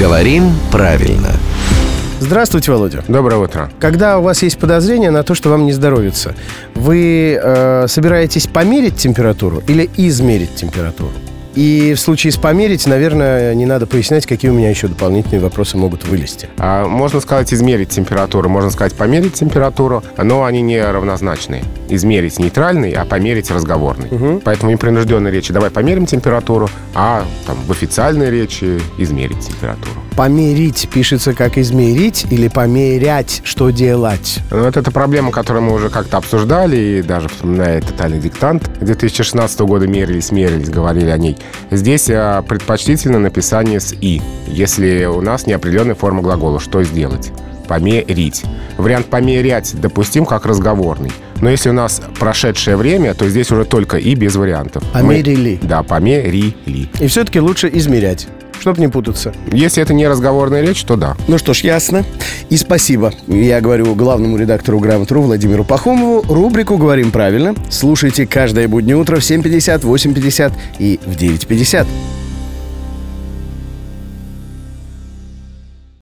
Говорим правильно. Здравствуйте, Володя. Доброе утро. Когда у вас есть подозрение на то, что вам не здоровится, вы э, собираетесь померить температуру или измерить температуру? И в случае с померить, наверное, не надо пояснять, какие у меня еще дополнительные вопросы могут вылезти. А, можно сказать измерить температуру, можно сказать померить температуру, но они не равнозначные. Измерить нейтральный, а померить разговорный. Угу. Поэтому в непринужденной речи давай померим температуру, а там, в официальной речи измерить температуру. Померить пишется как измерить или померять, что делать? Ну, вот это проблема, которую мы уже как-то обсуждали, и даже вспоминая тотальный диктант 2016 года мерились, мерились, говорили о ней. Здесь а, предпочтительно написание с «и», если у нас неопределенная форма глагола. Что сделать? Померить. Вариант «померять» допустим как разговорный. Но если у нас прошедшее время, то здесь уже только «и» без вариантов. Померили. Мы, да, померили. И все-таки лучше измерять чтобы не путаться. Если это не разговорная речь, то да. Ну что ж, ясно. И спасибо. Я говорю главному редактору «Грамотру» Владимиру Пахомову. Рубрику «Говорим правильно» слушайте каждое буднее утро в 7.50, 8.50 и в 9.50.